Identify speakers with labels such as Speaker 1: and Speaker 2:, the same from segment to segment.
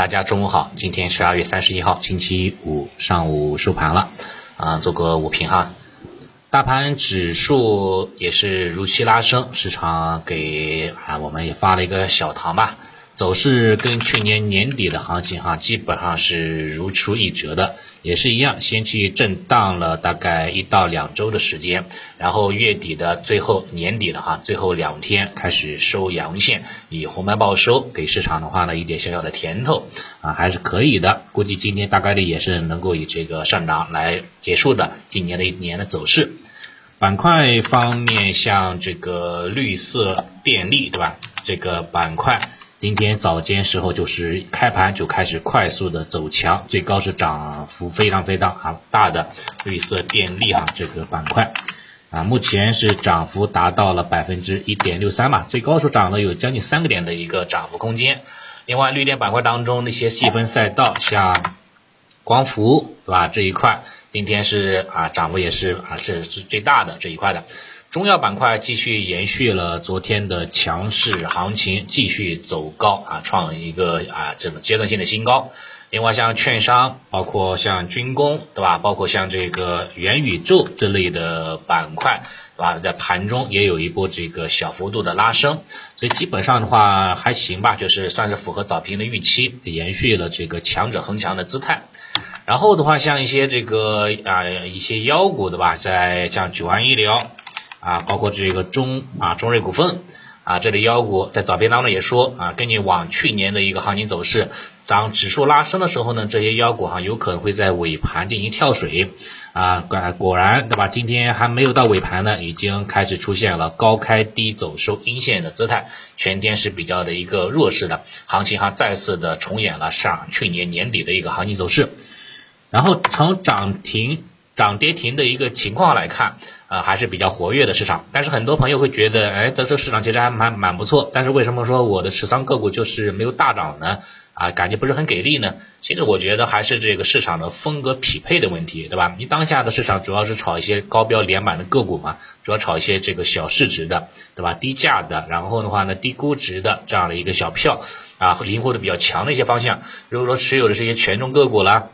Speaker 1: 大家中午好，今天十二月三十一号，星期五上午收盘了，啊，做个午评哈。大盘指数也是如期拉升，市场给啊我们也发了一个小糖吧。走势跟去年年底的行情哈，基本上是如出一辙的，也是一样，先去震荡了大概一到两周的时间，然后月底的最后年底的哈，最后两天开始收阳线，以红盘报收，给市场的话呢一点小小的甜头啊，还是可以的，估计今天大概率也是能够以这个上涨来结束的今年的一年的走势。板块方面，像这个绿色电力对吧？这个板块。今天早间时候就是开盘就开始快速的走强，最高是涨幅非常非常啊大的绿色电力哈这个板块啊，目前是涨幅达到了百分之一点六三嘛，最高是涨了有将近三个点的一个涨幅空间。另外绿电板块当中那些细分赛道，像光伏对吧这一块，今天是啊涨幅也是啊是是最大的这一块的。中药板块继续延续了昨天的强势行情，继续走高啊，创一个啊这种阶段性的新高。另外像券商，包括像军工，对吧？包括像这个元宇宙这类的板块，对吧？在盘中也有一波这个小幅度的拉升，所以基本上的话还行吧，就是算是符合早评的预期，延续了这个强者恒强的姿态。然后的话，像一些这个啊一些妖股，对吧？在像九安医疗。啊，包括这个中啊中瑞股份啊，这类妖股在早评当中也说啊，根据往去年的一个行情走势，当指数拉升的时候呢，这些妖股哈有可能会在尾盘进行跳水啊，果果然对吧？今天还没有到尾盘呢，已经开始出现了高开低走收阴线的姿态，全天是比较的一个弱势的行情哈，再次的重演了上去年年底的一个行情走势，然后从涨停。涨跌停的一个情况来看，啊还是比较活跃的市场。但是很多朋友会觉得，哎，在这市场其实还蛮蛮不错。但是为什么说我的持仓个股就是没有大涨呢？啊，感觉不是很给力呢？其实我觉得还是这个市场的风格匹配的问题，对吧？你当下的市场主要是炒一些高标连板的个股嘛，主要炒一些这个小市值的，对吧？低价的，然后的话呢，低估值的这样的一个小票啊，灵活的比较强的一些方向。如果说持有的是一些权重个股啦。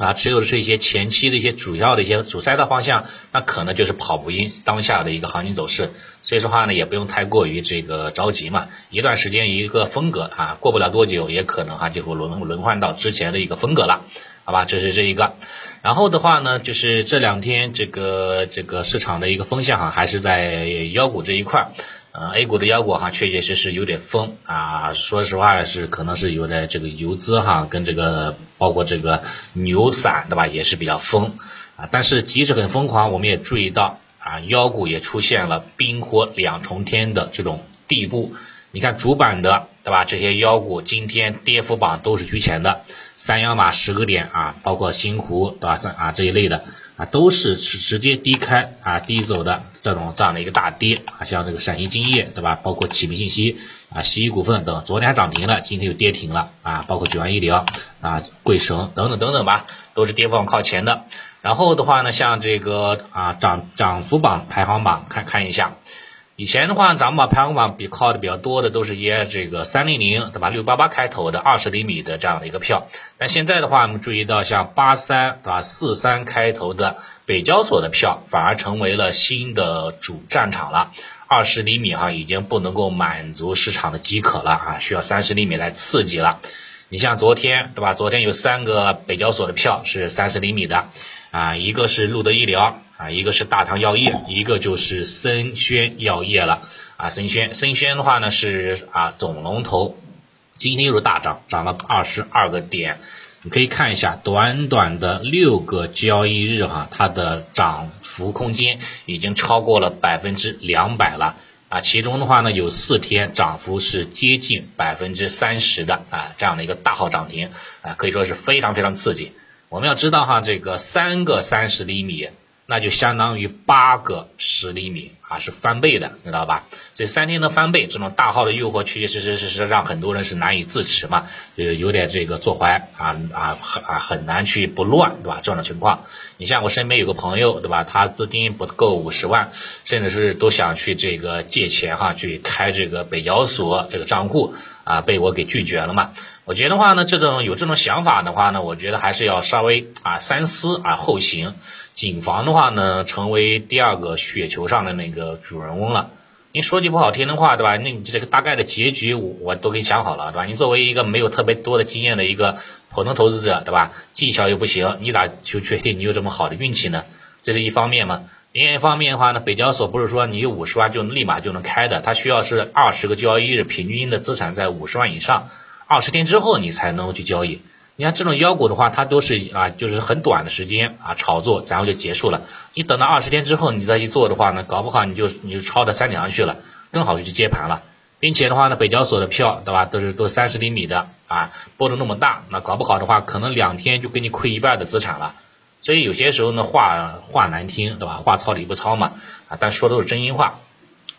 Speaker 1: 啊，持有的是一些前期的一些主要的一些主赛道方向，那可能就是跑不赢当下的一个行情走势，所以说话呢，也不用太过于这个着急嘛，一段时间一个风格啊，过不了多久，也可能哈就会轮轮换到之前的一个风格了，好吧，这是这一个，然后的话呢，就是这两天这个这个市场的一个风向哈，还是在妖股这一块。呃，A 股的妖股哈，确确实实有点疯啊。说实话是可能是有点这个游资哈，跟这个包括这个牛散对吧，也是比较疯啊。但是即使很疯狂，我们也注意到啊，妖股也出现了冰火两重天的这种地步。你看主板的对吧，这些妖股今天跌幅榜都是居前的，三幺码十个点啊，包括新湖对吧，三啊这一类的。啊，都是直直接低开啊低走的这种这样的一个大跌啊，像这个陕西金业对吧？包括启明信息啊、西医股份等，昨天还涨停了，今天又跌停了啊，包括九安医疗啊、贵绳等等等等吧，都是跌幅靠前的。然后的话呢，像这个啊涨涨幅榜排行榜看看一下。以前的话，咱们把排行榜比靠的比较多的都是一些这个三零零对吧，六八八开头的二十厘米的这样的一个票。但现在的话，我们注意到像八三对吧，四三开头的北交所的票反而成为了新的主战场了。二十厘米哈已经不能够满足市场的饥渴了啊，需要三十厘米来刺激了。你像昨天对吧，昨天有三个北交所的票是三十厘米的啊，一个是路德医疗。啊，一个是大唐药业，一个就是森轩药业了。啊，森轩，森轩的话呢是啊总龙头，今天又是大涨，涨了二十二个点。你可以看一下，短短的六个交易日哈，它的涨幅空间已经超过了百分之两百了。啊，其中的话呢有四天涨幅是接近百分之三十的啊，这样的一个大号涨停啊，可以说是非常非常刺激。我们要知道哈，这个三个三十厘米。那就相当于八个十厘米啊，是翻倍的，知道吧？所以三天的翻倍，这种大号的诱惑，确确实实是是让很多人是难以自持嘛，就有点这个坐怀啊啊很啊很难去不乱，对吧？这样的情况，你像我身边有个朋友，对吧？他资金不够五十万，甚至是都想去这个借钱哈，去开这个北交所这个账户啊，被我给拒绝了嘛。我觉得话呢，这种有这种想法的话呢，我觉得还是要稍微啊三思啊后行，谨防的话呢，成为第二个雪球上的那个主人翁了。你说句不好听的话，对吧？那你这个大概的结局我我都给你想好了，对吧？你作为一个没有特别多的经验的一个普通投资者，对吧？技巧又不行，你咋就确定你有这么好的运气呢？这是一方面嘛。另一方面的话呢，北交所不是说你有五十万就立马就能开的，它需要是二十个交易日，平均的资产在五十万以上。二十天之后你才能够去交易，你看这种妖股的话，它都是啊，就是很短的时间啊炒作，然后就结束了。你等到二十天之后你再去做的话呢，搞不好你就你就抄到山顶上去了，更好就去接盘了。并且的话呢，北交所的票对吧，都是都三十厘米的啊，波动那么大，那搞不好的话，可能两天就给你亏一半的资产了。所以有些时候呢，话话难听对吧，话糙理不糙嘛啊，但说都是真心话。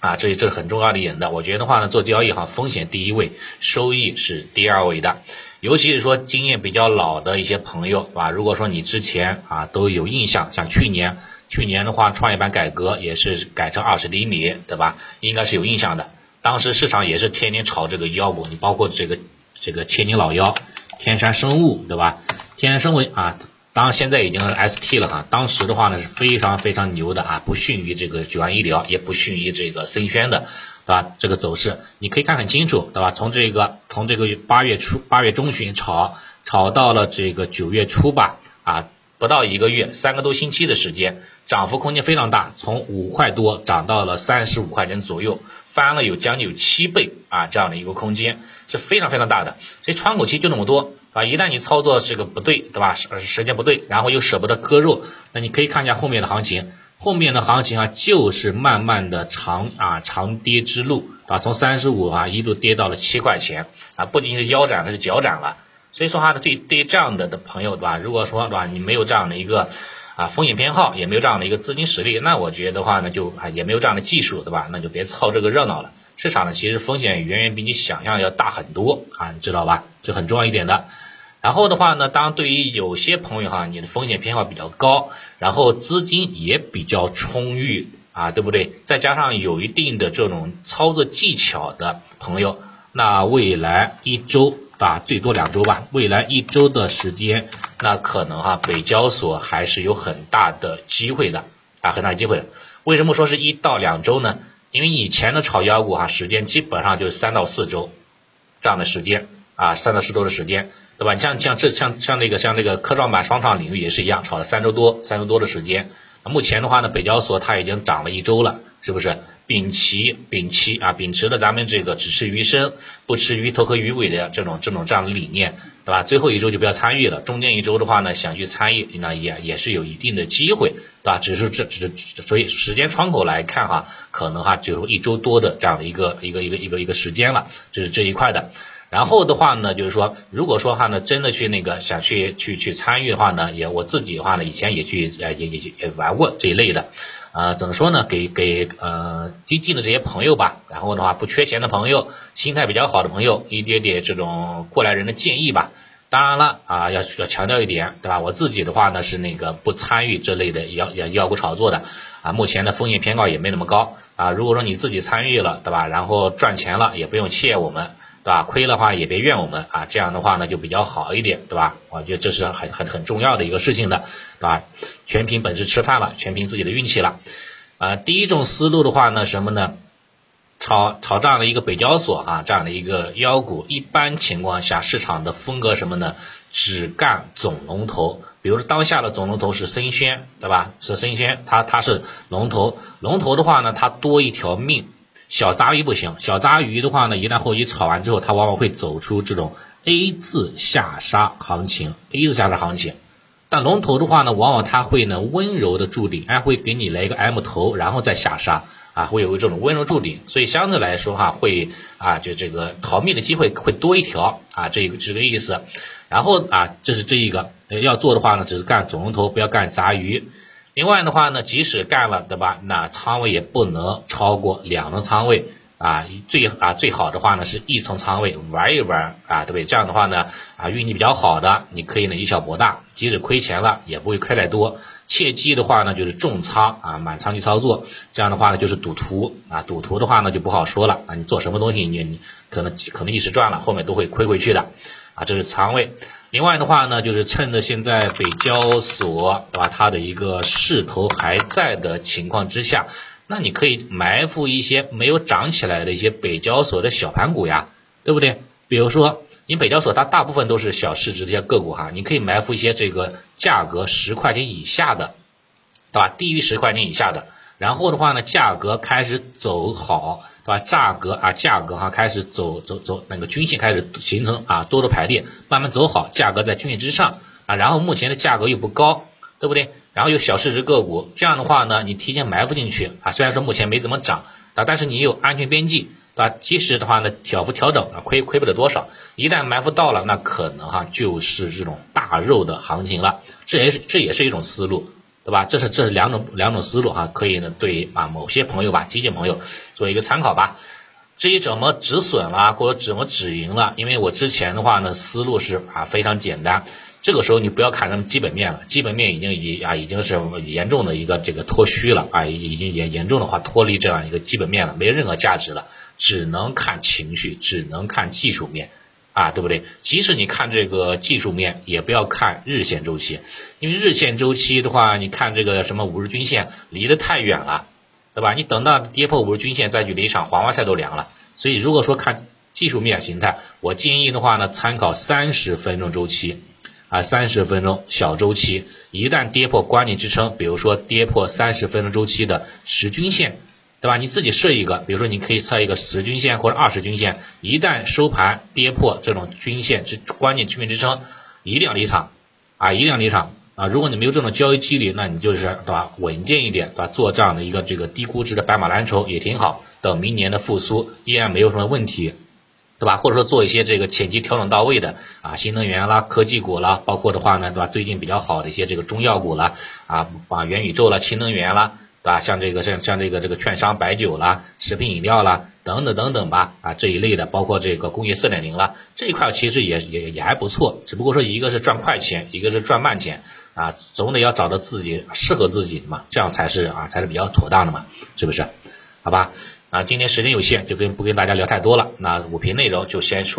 Speaker 1: 啊，这这很重要的一点的。我觉得的话呢，做交易哈，风险第一位，收益是第二位的。尤其是说经验比较老的一些朋友，啊，如果说你之前啊都有印象，像去年，去年的话创业板改革也是改成二十厘米，对吧？应该是有印象的。当时市场也是天天炒这个妖股，你包括这个这个千年老妖，天山生物，对吧？天山生物啊。当然现在已经 ST 了哈，当时的话呢是非常非常牛的啊，不逊于这个九安医疗，也不逊于这个森轩的，对吧？这个走势你可以看很清楚，对吧？从这个从这个八月初八月中旬炒炒到了这个九月初吧，啊，不到一个月，三个多星期的时间，涨幅空间非常大，从五块多涨到了三十五块钱左右，翻了有将近有七倍啊，这样的一个空间是非常非常大的，所以窗口期就那么多。啊，一旦你操作这个不对，对吧？时时间不对，然后又舍不得割肉，那你可以看一下后面的行情，后面的行情啊，就是慢慢的长啊长跌之路啊，从三十五啊一路跌到了七块钱啊，不仅是腰斩，它是脚斩了。所以说哈，对对这样的的朋友，对吧？如果说对吧，你没有这样的一个啊风险偏好，也没有这样的一个资金实力，那我觉得的话呢，就啊也没有这样的技术，对吧？那就别凑这个热闹了。市场呢，其实风险远远比你想象要大很多啊，你知道吧？这很重要一点的。然后的话呢，当对于有些朋友哈，你的风险偏好比较高，然后资金也比较充裕啊，对不对？再加上有一定的这种操作技巧的朋友，那未来一周啊，最多两周吧，未来一周的时间，那可能哈，北交所还是有很大的机会的啊，很大机会。为什么说是一到两周呢？因为以前的炒妖股哈，时间基本上就是三到四周这样的时间啊，三到四周的时间。对吧？像像这像像那个像那个科创板双创领域也是一样，炒了三周多三周多的时间。目前的话呢，北交所它已经涨了一周了，是不是？摒弃摒弃啊，秉持了咱们这个只吃鱼身不吃鱼头和鱼尾的这种这种这样的理念，对吧？最后一周就不要参与了，中间一周的话呢，想去参与，那也也是有一定的机会，对吧？只是这只是所以时间窗口来看哈，可能哈只有一周多的这样的一个一个一个一个一个时间了，这是这一块的。然后的话呢，就是说，如果说话呢，真的去那个想去去去参与的话呢，也我自己的话呢，以前也去呃也也也玩过这一类的，呃，怎么说呢？给给呃激进的这些朋友吧，然后的话不缺钱的朋友，心态比较好的朋友，一点点这种过来人的建议吧。当然了啊，要要强调一点，对吧？我自己的话呢是那个不参与这类的妖妖妖股炒作的啊，目前的风险偏高也没那么高啊。如果说你自己参与了，对吧？然后赚钱了，也不用谢我们。对吧？亏的话也别怨我们啊，这样的话呢就比较好一点，对吧？我觉得这是很很很重要的一个事情的，对吧？全凭本事吃饭了，全凭自己的运气了。啊，第一种思路的话呢，什么呢？炒炒这样的一个北交所啊，这样的一个妖股，一般情况下市场的风格什么呢？只干总龙头，比如说当下的总龙头是森轩，对吧？是森轩，它它是龙头，龙头的话呢，它多一条命。小杂鱼不行，小杂鱼的话呢，一旦后期炒完之后，它往往会走出这种 A 字下杀行情，A 字下杀行情。但龙头的话呢，往往它会呢温柔的筑顶，哎，会给你来一个 M 头，然后再下杀，啊，会有这种温柔筑顶，所以相对来说哈，会啊，就这个逃命的机会会多一条啊，这个这个意思。然后啊，这是这一个要做的话呢，只是干总龙头，不要干杂鱼。另外的话呢，即使干了，对吧？那仓位也不能超过两层仓位啊，最啊最好的话呢是一层仓位玩一玩啊，对不对？这样的话呢啊运气比较好的，你可以呢以小博大，即使亏钱了也不会亏太多。切记的话呢就是重仓啊满仓去操作，这样的话呢就是赌徒啊，赌徒的话呢就不好说了啊，你做什么东西你你可能可能一时赚了，后面都会亏回去的。啊，这是仓位。另外的话呢，就是趁着现在北交所对吧，它的一个势头还在的情况之下，那你可以埋伏一些没有涨起来的一些北交所的小盘股呀，对不对？比如说，你北交所它大部分都是小市值这些个股哈，你可以埋伏一些这个价格十块钱以下的，对吧？低于十块钱以下的，然后的话呢，价格开始走好。对吧？价格啊，价格哈开始走走走，那个均线开始形成啊多头排列，慢慢走好，价格在均线之上啊。然后目前的价格又不高，对不对？然后有小市值个股，这样的话呢，你提前埋伏进去啊，虽然说目前没怎么涨啊，但是你有安全边际，对吧？即使的话呢，小幅调整啊，亏亏不了多少。一旦埋伏到了，那可能哈就是这种大肉的行情了，这也是这也是一种思路。对吧？这是这是两种两种思路哈，可以呢对啊某些朋友吧，基金朋友做一个参考吧。至于怎么止损了或者怎么止盈了，因为我之前的话呢思路是啊非常简单，这个时候你不要看什么基本面了，基本面已经已啊已经是严重的一个这个脱虚了啊，已经严严重的话脱离这样一个基本面了，没任何价值了，只能看情绪，只能看技术面。啊，对不对？即使你看这个技术面，也不要看日线周期，因为日线周期的话，你看这个什么五日均线离得太远了，对吧？你等到跌破五日均线再去离场，黄花菜都凉了。所以如果说看技术面形态，我建议的话呢，参考三十分钟周期啊，三十分钟小周期，一旦跌破关键支撑，比如说跌破三十分钟周期的十均线。对吧？你自己设一个，比如说你可以测一个十均线或者二十均线，一旦收盘跌破这种均线之关键均线支撑，一定要离场啊！一定要离场啊！如果你没有这种交易纪律，那你就是对吧？稳健一点，对吧？做这样的一个这个低估值的白马蓝筹也挺好。等明年的复苏依然没有什么问题，对吧？或者说做一些这个前期调整到位的啊，新能源啦、科技股啦，包括的话呢，对吧？最近比较好的一些这个中药股啦，啊，啊元宇宙啦、氢能源啦。啊，像这个像像这个这个券商白酒啦、食品饮料啦等等等等吧，啊这一类的，包括这个工业四点零啦，这一块其实也也也还不错，只不过说一个是赚快钱，一个是赚慢钱，啊总得要找到自己适合自己的嘛，这样才是啊才是比较妥当的嘛，是不是？好吧，啊今天时间有限，就跟不跟大家聊太多了，那五评内容就先说。